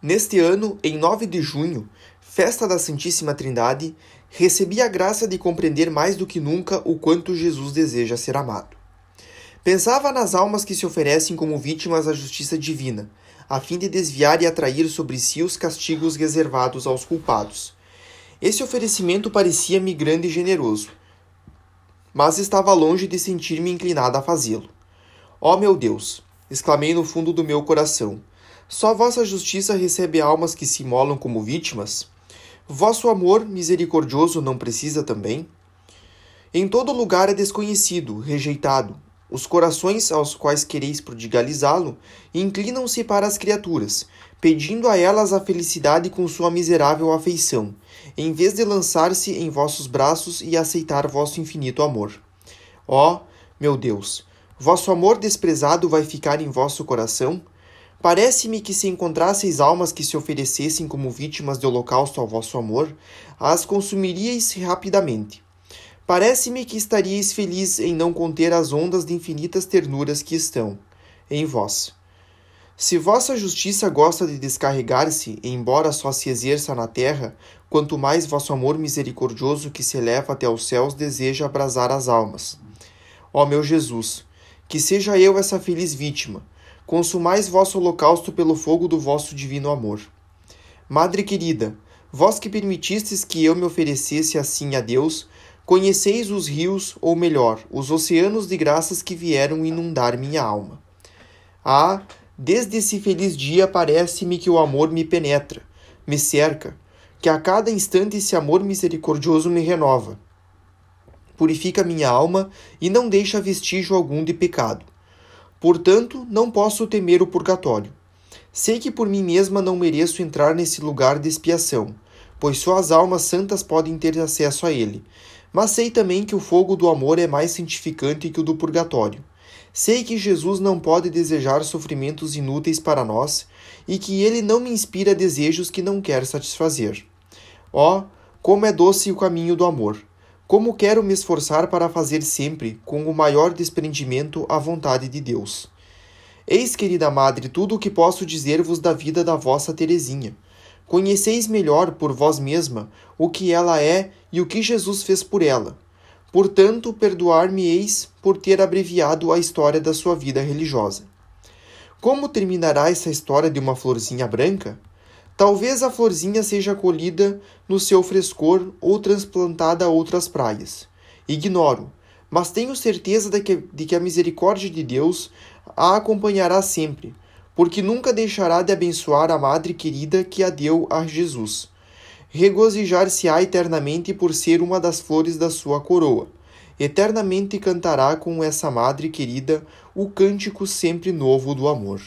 Neste ano, em 9 de junho, festa da Santíssima Trindade, recebi a graça de compreender mais do que nunca o quanto Jesus deseja ser amado. Pensava nas almas que se oferecem como vítimas à justiça divina, a fim de desviar e atrair sobre si os castigos reservados aos culpados. Esse oferecimento parecia-me grande e generoso, mas estava longe de sentir-me inclinada a fazê-lo. Ó oh, meu Deus! exclamei no fundo do meu coração. Só vossa justiça recebe almas que se imolam como vítimas? Vosso amor misericordioso não precisa também? Em todo lugar é desconhecido, rejeitado. Os corações aos quais quereis prodigalizá-lo inclinam-se para as criaturas, pedindo a elas a felicidade com sua miserável afeição, em vez de lançar-se em vossos braços e aceitar vosso infinito amor. Ó, oh, meu Deus, vosso amor desprezado vai ficar em vosso coração? Parece-me que se encontrasseis almas que se oferecessem como vítimas de holocausto ao vosso amor, as consumiríeis rapidamente. Parece-me que estaríeis feliz em não conter as ondas de infinitas ternuras que estão em vós. Se vossa justiça gosta de descarregar-se, embora só se exerça na terra, quanto mais vosso amor misericordioso que se eleva até os céus deseja abrasar as almas. Ó meu Jesus, que seja eu essa feliz vítima, consumais vosso holocausto pelo fogo do vosso divino amor. Madre querida, vós que permitistes que eu me oferecesse assim a Deus, conheceis os rios, ou melhor, os oceanos de graças que vieram inundar minha alma. Ah, desde esse feliz dia parece-me que o amor me penetra, me cerca, que a cada instante esse amor misericordioso me renova. Purifica minha alma e não deixa vestígio algum de pecado. Portanto, não posso temer o purgatório. Sei que por mim mesma não mereço entrar nesse lugar de expiação, pois só as almas santas podem ter acesso a ele. Mas sei também que o fogo do amor é mais santificante que o do purgatório. Sei que Jesus não pode desejar sofrimentos inúteis para nós e que ele não me inspira desejos que não quer satisfazer. Oh, como é doce o caminho do amor! Como quero me esforçar para fazer sempre, com o maior desprendimento, a vontade de Deus. Eis, querida madre, tudo o que posso dizer-vos da vida da vossa Teresinha. Conheceis melhor por vós mesma o que ela é e o que Jesus fez por ela. Portanto, perdoar-me-eis por ter abreviado a história da sua vida religiosa. Como terminará essa história de uma florzinha branca? Talvez a florzinha seja colhida no seu frescor ou transplantada a outras praias. Ignoro, mas tenho certeza de que, de que a misericórdia de Deus a acompanhará sempre, porque nunca deixará de abençoar a Madre querida que a deu a Jesus. Regozijar-se-á eternamente por ser uma das flores da sua coroa. Eternamente cantará com essa Madre querida o cântico sempre novo do amor.